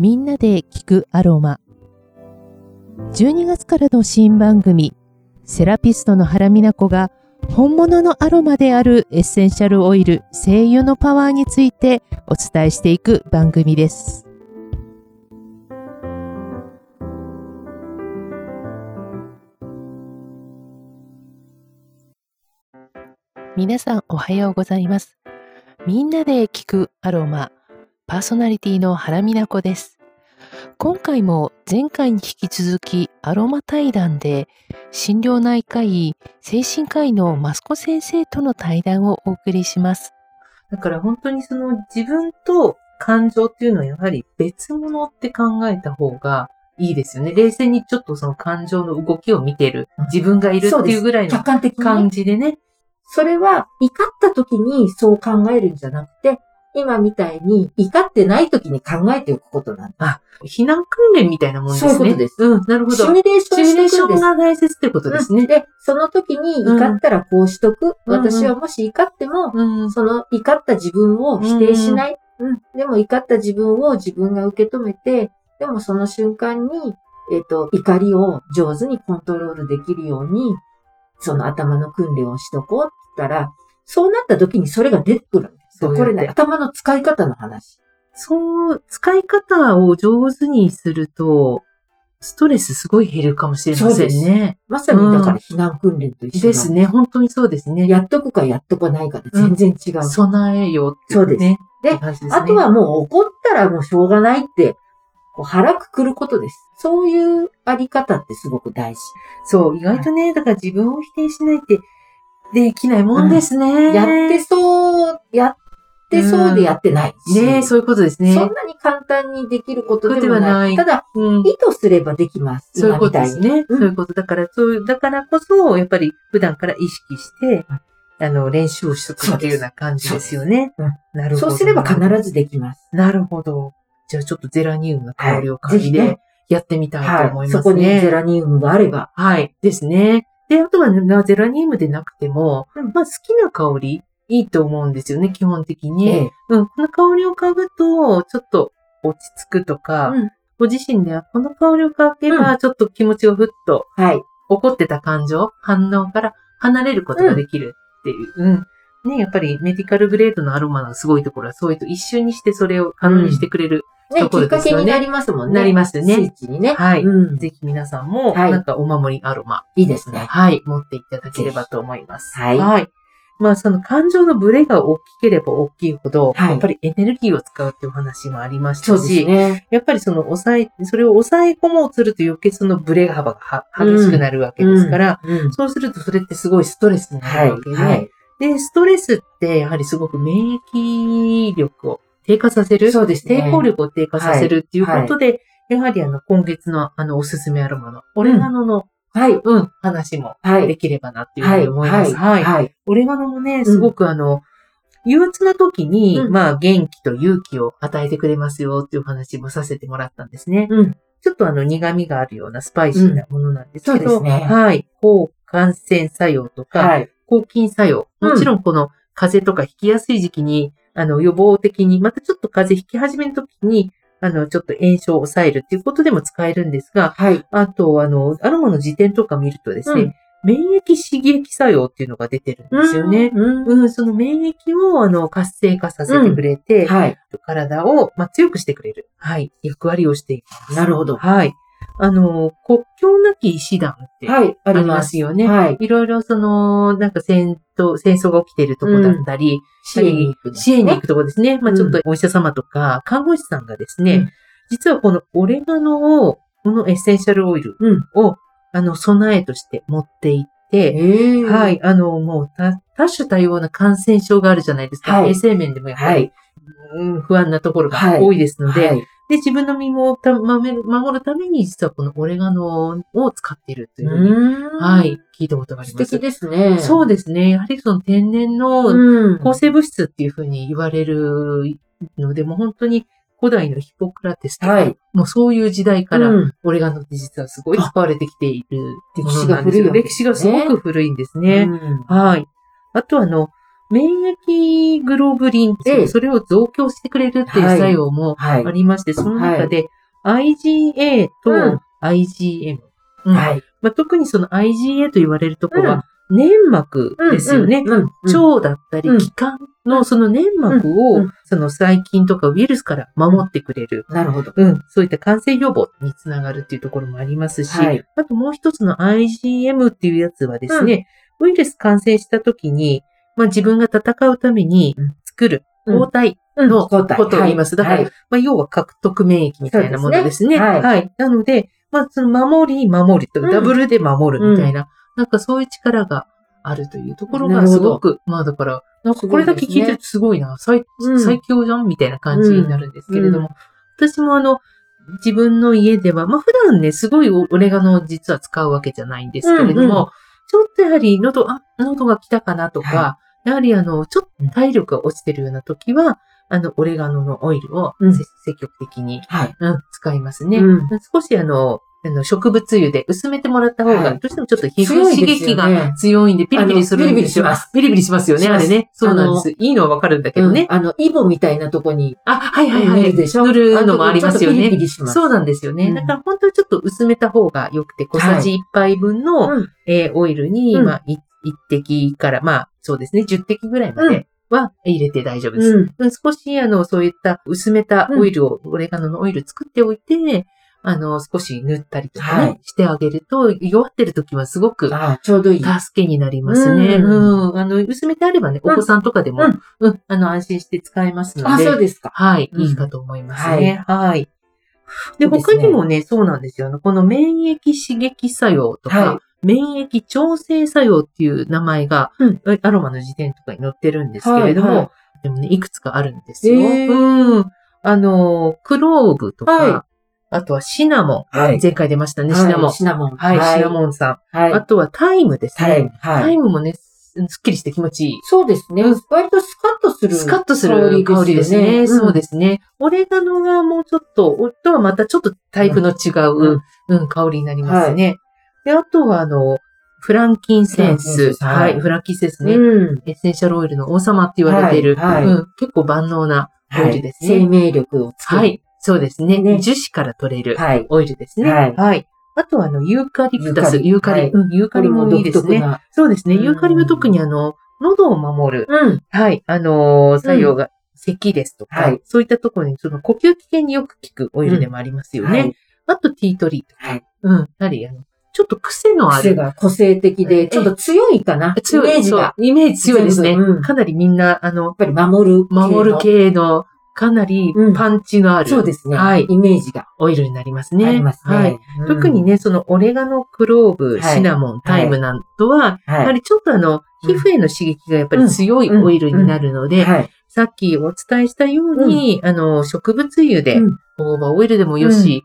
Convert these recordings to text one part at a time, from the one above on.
みんなで聞くアロマ。12月からの新番組、セラピストの原美奈子が本物のアロマであるエッセンシャルオイル、精油のパワーについてお伝えしていく番組です。皆さんおはようございます。みんなで聞くアロマ、パーソナリティの原美奈子です。今回も前回に引き続きアロマ対談で心療内科医、精神科医のマスコ先生との対談をお送りします。だから本当にその自分と感情っていうのはやはり別物って考えた方がいいですよね。冷静にちょっとその感情の動きを見てる自分がいるっていうぐらいの客観的にね、感じでね。それは怒った時にそう考えるんじゃなくて、今みたいに怒ってない時に考えておくことなんだ。避難訓練みたいなもんですね。そういうことですうん、なるほど。シミュレーションシミュレーション。が大切ってことですね。うんで、その時に怒ったらこうしとく。うん私はもし怒っても、うん、その怒った自分を否定しない。うん。でも怒った自分を自分が受け止めて、でもその瞬間に、えっ、と、怒りを上手にコントロールできるように、その頭の訓練をしとこうって言ったら、そうなった時にそれが出てくる。そうこれね、頭の使い方の話。そう、使い方を上手にすると、ストレスすごい減るかもしれませんね。まさにだから避難訓練と一緒なんですね。本当にそうですね。やっとくかやっとかないかで全然違う。備えようってね。でって感じですねあとはもう怒ったらもうしょうがないって、こう腹くくることです。そういうあり方ってすごく大事。そう、意外とね、だから自分を否定しないってできないもんですね。やってそう、やってそうでやってないし。ねそういうことですね。そんなに簡単にできることではなないい。ただ、うん意図すればできます。そういうことですね。うんそういうこと。だから、そういう、だからこそ、やっぱり普段から意識して、あの、練習をしとくっていうような感じですよね。なるほど。そうすれば必ずできます。なるほど。じゃあちょっとゼラニウムの香りをはい嗅ぎでやってみたいとはい。思いそこにますね。ゼラニウムがあれば。はい。ですね。で、あとは、ね、ゼラニウムでなくても、うんまあ好きな香り、いいと思うんですよね、基本的に。ええうん、この香りを嗅ぐと、ちょっと落ち着くとか、うんご自身ではこの香りを嗅げば、ちょっと気持ちをふっとはい。怒ってた感情、反応から離れることができるっていう。うん。ね、やっぱりメディカルグレードのアロマのすごいところは、そういうと一瞬にしてそれを可能にしてくれる。ね、ところきっかですよねけになりますもんね。なりますねスイッチにね。はいうん。ぜひ皆さんも、はいなんかお守りアロマ、いいですね。はい、持っていただければと思います。はいまあ、その感情のブレが大きければ大きいほど、はいやっぱりエネルギーを使うっていうお話もありましたし、ね。やっぱりその抑え、それを抑え込もうとすると余計そのブレ幅がは激しくなるわけですから、うん。そうするとそれってすごいストレスになはい。るわけで、はい。で、ストレスってやはりすごく免疫力を低下させる、そうですね。抵抗力を低下させるっていうことで、やはりあの、今月のあの、おすすめアロマの、オレガノの、はい。うん、話もはい。できればなっていうふはい。うに思います。はい。はい。オレガノもね、すごくあの、憂鬱な時に、うんまあ、元気と勇気を与えてくれますよっていう話もさせてもらったんですね。うん。ちょっとあの、苦味があるようなスパイシーなものなんですけど、うんそうですねはい。抗感染作用とか、はい。抗菌作用。うんもちろんこの風邪とか引きやすい時期に、あの、予防的に、またちょっと風邪引き始めの時に、あの、ちょっと炎症を抑えるっていうことでも使えるんですが、はい。あと、あの、アロマの辞典とか見るとですね、うん免疫刺激作用っていうのが出てるんですよね。うん。うん、その免疫を、あの、活性化させてくれて、はい。体を、まあ、強くしてくれる。はい。役割をしていきます。なるほど。はい。あの、国境なき医師団って、はい。あありますす。よね。はい。いろいろその、なんか戦闘、戦争が起きているとこだったり、支援に行く。支援に行くとこですね。まあうんちょっとお医者様とか、看護師さんがですね、うん実はこのオレガノを、このエッセンシャルオイルうん。を、あの、備えとして持っていって、ええ。は。い、あの、もう多、多種多様な感染症があるじゃないですか。はい衛生面でもやっぱり、はい。うん不安なところがはい多いですので、はい。で、自分の身もた守る守るために、実はこのオレガノを使っているというふうに、うん。はい、聞いたことがあります。素敵ですね。そうですね。やはりその天然のうん。抗生物質っていうふうに言われるので、もう本当に古代のヒポクラテスとか、はいもうそういう時代から、うんオレガノって実はすごい使われてきているあものなんですよ。歴歴史史がすごく古いんですね。うんはい。あとあの、免疫ミグロブリンってそれを増強してくれるっていうはい。作用もはい。あ。りまして、その中で IgA うん。と IgM。うん。はい。まあ、特にその IgA と言われるところは、粘膜ですよね。うんうんうん腸だったりうん。気管のその粘膜うんをうん、その細菌とかウイルスから守ってくれる。なるほど。うん、そういった感染予防につながるっていうところもありますし、はい。あともう一つの IgM っていうやつはですね、ウイルス感染した時に、まあ、自分が戦うためにうん。作るうん。抗体うん。のことを言います。だから、はい。まあ、要は獲得免疫みたいなものですね。すね。はい。なので、まあ、その守り、守りと、うん。ダブルで守るみたいな、なんかそういう力があるというところがすごく、まあだから、なんかこれだけ聞いてるとすごいな、最うん。最強じゃんみたいな感じになるんですけれども、私もあの、自分の家では、まあ普段ね、すごいオレガノを実は使うわけじゃないんですけれども、ちょっとやはり喉、あ、喉が来たかなとか、はやはりあの、ちょっと体力が落ちてるような時は、あの、オレガノのオイルを積極的に、はい。うん、使いますね。うん少しあの、あの植物油で薄めてもらった方が、はいどうしてもちょっと皮膚刺激が強いんで、ピリピリするんですよ。ピリピリしますよね、しますあれね。そうなんです。いいのはわかるんだけどね。うんあの、イボみたいなとこにあ、はいはいはい。塗るでしょ？塗るのもありますよあのとこちょっとピリピね。リします。そうなんですよね。うんだから本当にちょっと薄めた方が良くて、小さじ1杯分の、うんえーオイルに、うんまあ、い1滴から、まあ、そうですね、10滴ぐらいまでは入れて大丈夫です。うん。うん少し、あの、そういった薄めたオイルを、オレガノのオイル作っておいて、あの、少し塗ったりとかね、はいしてあげると、弱ってる時はすごくああ、ちょうどいい。助けになりますね。ううんん。あの、薄めてあればね、お子さんとかでも、うんうん、あの、安心して使えますのあ、で。そうですか。はい、うんいいかと思いますね。はい。で、そうですね他にもね、そうなんですよ。あのこの免疫刺激作用とか、はい免疫調整作用っていう名前が、うんアロマの辞典とかに載ってるんですけれども、はいはいでもね、いくつかあるんですよ。へーうん。あの、クローブとか、はいあとはシナモン。はい前回出ましたね、シナモン。はいシナモン。はい、シナモンさん。はい。あとはタイムですね。タイム。タはい。イムもね、すすっきりして気持ちいい。そうですね。うん割とスカッとする。スカッとする香りですね。そうですすね。オレガノがもうちょっと、とはまたちょっとタイプの違う、うん、香りになりますね。で、あとはあの、フランキンセンス。スはいはい、フランキンセンスね。うん。エッセンシャルオイルの王様って言われている、結構万能なオイルですね。生命力をつける。はい。そうですね。ね樹脂から取れるはい。オイルですね。はいあとは、あの、ユーカリプタス。ユーカリ。ユーカリうんユーカリもいいですね。そうですね。うんユーカリは特にあの、喉を守る。うん。はい。あのー作用が、咳ですとか、はいそういったところに、その呼吸器系によく効くオイルでもありますよね。はい。あと、ティートリーとか。はい。うん。やはり、あの、ちょっと癖のある。癖が個性的えで、ちょっと強いかな。強い。イメージが。イメージ強いですね。かなりみんな、あの、ぱり守る。守る。系の、かなりうん。パンチのある、そうですね。はい。イメージが。オイルになりますね。ありますね。はい。うん。特に、ね、そのオレガノ、クローブ、はい。シナモン、タイムなんとは、やははい。りちょっとあの、皮膚への刺激がやっぱり強いオイルになるので、はい。さっきお伝えしたように、あの、植物油で、うん。オーバーオイルでもよし、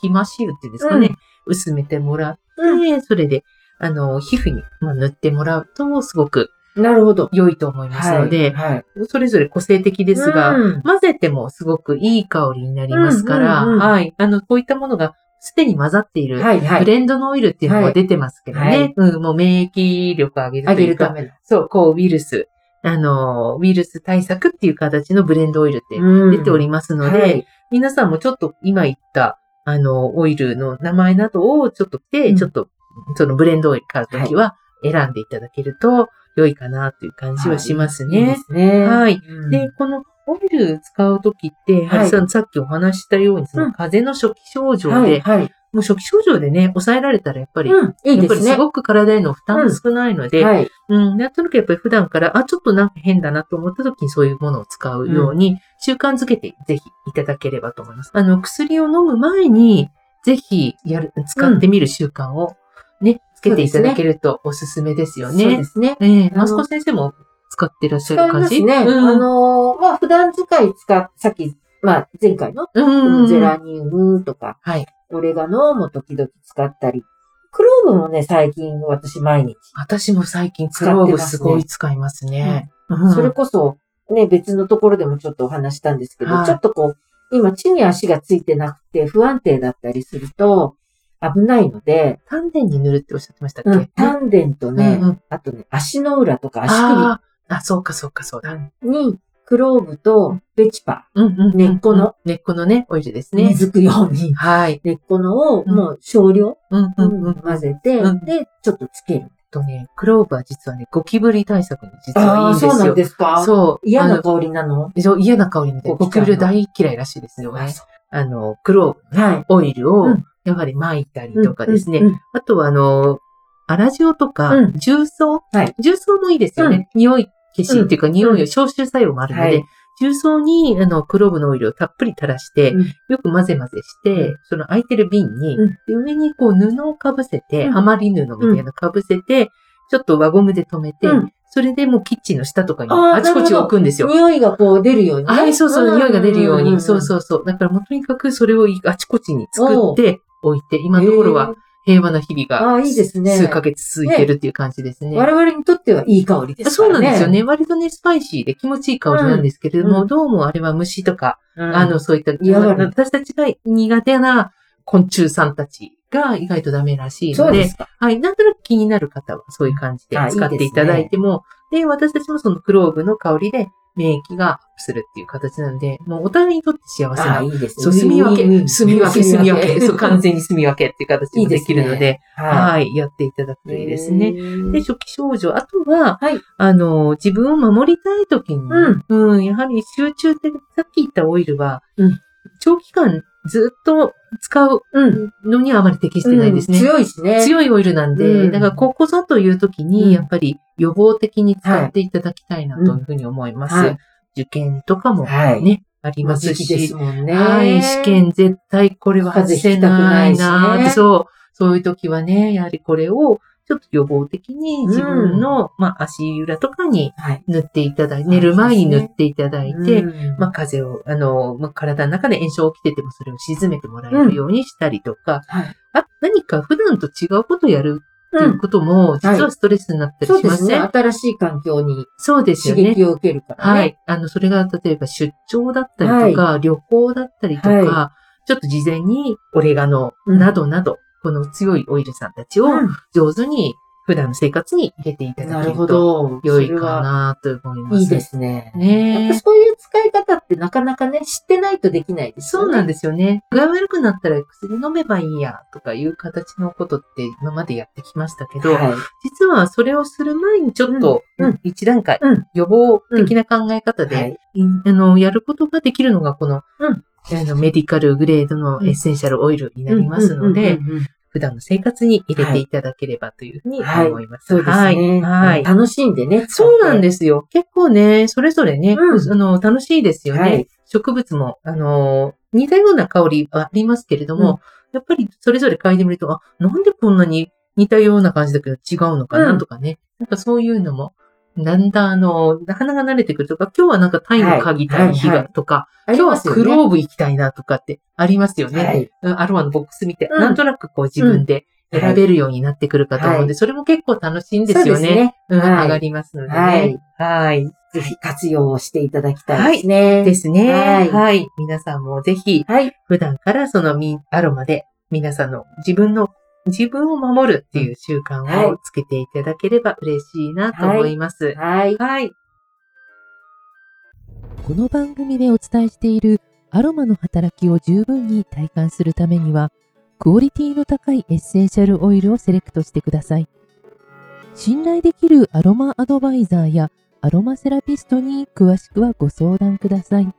ヒマシ油っていうんですかね、薄めてもらって、それで、あの、皮膚にまあ塗ってもらうと、すごくなるほど。良いと思いますので、はい。それぞれ個性的ですが、うん混ぜてもすごくいい香りになりますから、うんうんうんはい。あの、こういったものがすでに混ざっている、はい、はい。ブレンドのオイルっていうのはいが出てますけどね、はいうん、もう免疫力を上げるあというか。そう、こう、ウイルス、あの、ウイルス対策っていう形のブレンドオイルって出ておりますので、はい皆さんもちょっと今言った、あの、オイルの名前などをちょっと来て、うんちょっと、そのブレンドオイル買うときは選んでいただけると良いかなという感じはしますいいでね。はいうんで、このオイル使うときって、やはりささっきお話ししたように、その風邪の初期症状で、はい、はい。もう初期症状でね、抑えられたらやっぱり、うん、いいやっぱりす。ごく体への負担も少ないので、はい。うん、なんとなくやっぱり普段から、あ、ちょっとなんか変だなと思った時にそういうものを使うように、習慣づけてぜひいただければと思います。あの、薬を飲む前に、ぜひやる、使ってみる習慣をね、つけていただけるとおすすめですよそうでね。すね。ええあのマスコ先生も使ってらっしゃる感じ？ますね。うん、あのー、まあ、普段使い使っ、さっき、まあ、前回の、ゼラニウムとか、はい。オレガノも時々使ったり、クローブもね、最近私毎日。私も最近ク使ってローブますねすごい使いますね。うんそれこそ、ね、別のところでもちょっとお話したんですけど、はいちょっとこう、今地に足がついてなくて不安定だったりすると危ないので、丹田に塗るっておっしゃってましたっけ、うん、丹田とね、うんうんあとね、足の裏とか足首、ああ、そうかそうかそうだ。に、クローブとベチパ、うんうんうん根っこの。根っこのね、オイルですね。根付くように、はい。根っこのをうんもう少量、うんうんうん。混ぜて、うんで、ちょっとつける。とね、クローブは実はね、ゴキブリ対策に実はいいんですよ。そうなんですか？そう。嫌な香りなの？そう嫌な香りみたいな。ゴキブリ大嫌いらしいですよね。そあの、クローブ、はい。オイルをうん、やはり撒いたりとかですね。うんうんあとは、あの、アラジオとかうん、重曹、はい。重曹もいいですよね。匂い消しっていうか、匂いを消臭作用もあるので、はい。重曹に、あの、クローブのオイルをたっぷり垂らして、うん。よく混ぜ混ぜして、うん。その空いてる瓶に、うん。で上にこう布をかぶせて、うん。ハマり布みたいなのかぶせて、ちょっと輪ゴムで留めて、うん。それでもうキッチンの下とかにあちこち置くんですよ。匂いがこう出るようにね。はい、そうそう、匂いが出るように。そううそうそう。だからもうとにかくそれをあちこちに作って置いて、今のところは平和な日々がああ、いいですね。数ヶ月続いてるっていう感じですね。我々にとってはいい香りですそうからね。なんですよね。割とね、スパイシーで気持ちいい香りなんですけれども、うんどうもあれは虫とか、うん。あの、そういった、私たちが苦手な昆虫さんたちが意外とダメらしいので、で。はい、なんとなく気になる方はそういう感じであ使っていただいても、で私たちもそのクローブの香りで免疫がアップするっていう形なので、もうお互いにとって幸せな。いいですね。そう、住み分け、住み分け、住み分け、そう、完全全に住み分けって いう形もできるので、ははい、やっていただくといいですね。い。で、初期症状。あとは、はいあの、自分を守りたいときに、うんうん、やはり集中って、さっき言ったオイルは、うん長期間ずっと使ううん。のにはあまり適してないですね。うん強いしね。強いオイルなんで、うんだからここぞという時うんに、やっぱり予防的に使っていただきたいなというふうに思います。はい受験とかもね、はいあります時期ですし、もんね。はい、試験絶対これは外せないなないしねそう、そういう時はね、やはりこれをちょっと予防的に自分の、まあ足裏とかにはい。塗っていただいて、寝る前に塗っていただいて、うんまあ風邪を、あの、まあ、体の中で炎症起きててもそれを鎮めてもらえるようにしたりとか、はい。あ何か普段と違うことをやるっていううん。ことも、実はストレスになったり。しません、新しい環境にそうですよね。刺激を受けるからね。はい。あの、それが例えば出張だったりとか、旅行だったりとか、はちょっと事前にオレガノうんなどなど、この強いオイルさんたちをうん上手に普段の生活に入れていただけるとど。良いかなと思います。いいですね。やっ。ぱそういう使い方ってなかなかね、知ってないとできないですよね。そうなんですよね。具合悪くなったら薬飲めばいいやとかいう形のことって今までやってきましたけど、はい。実はそれをする前にちょっとうんうん一段階うん予防的な考え方で、はい。あの、やることができるのがこの、うんあのメディカルグレードのエッセンシャルオイルになりますので、うんうんうんうん普段の生活に入れていただければというふうにはい思います。そうですね。はい。はい。楽しんでね。そうなんですすよ。結構ね、それぞれね、うんあの、楽しいですよね。はい植物も、あの、似たような香りはありますけれども、うんやっぱりそれぞれ嗅いでみると、あ、なんでこんなに似たような感じだけど違うのかうなんとかね。なんかそういうのも、だんだんあの、鼻が慣れてくるとか、今日はなんかタイム嗅ぎたい日はいはいがとか、今日はクローブ行きたいなとかってありますよね。アロマのボックス見て、うんなんとなくこう自分で選べるようになってくるかと思うんで、はいそれも結構楽しいんですよね。そうん、はい上がりますのでね。はいはい。ぜひ活用をしていただきたいですね。ですね。ははいい。皆さんもぜひ、はい。普段からそのミアロマで、皆さんの自分の、自分を守るっていう習慣はいをつけていただければ嬉しいなと思います。はい。はい。この番組でお伝えしているアロマの働きを十分に体感するためには、クオリティの高いエッセンシャルオイルをセレクトしてください。信頼できるアロマアドバイザーやアロマセラピストに詳しくはご相談ください。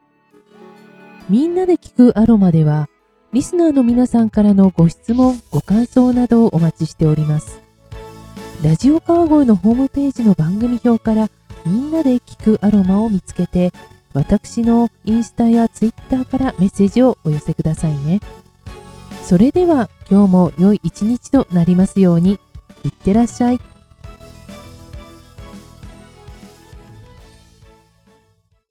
みんなで聞くアロマでは、リスナーの皆さんからのご質問、ご感想などをお待ちしております。ラジオ川越のホームページの番組表からみんなで聞くアロマを見つけて、私のインスタやツイッターからメッセージをお寄せくださいね。それでは今日も良い一日となりますように。いってらっしゃい。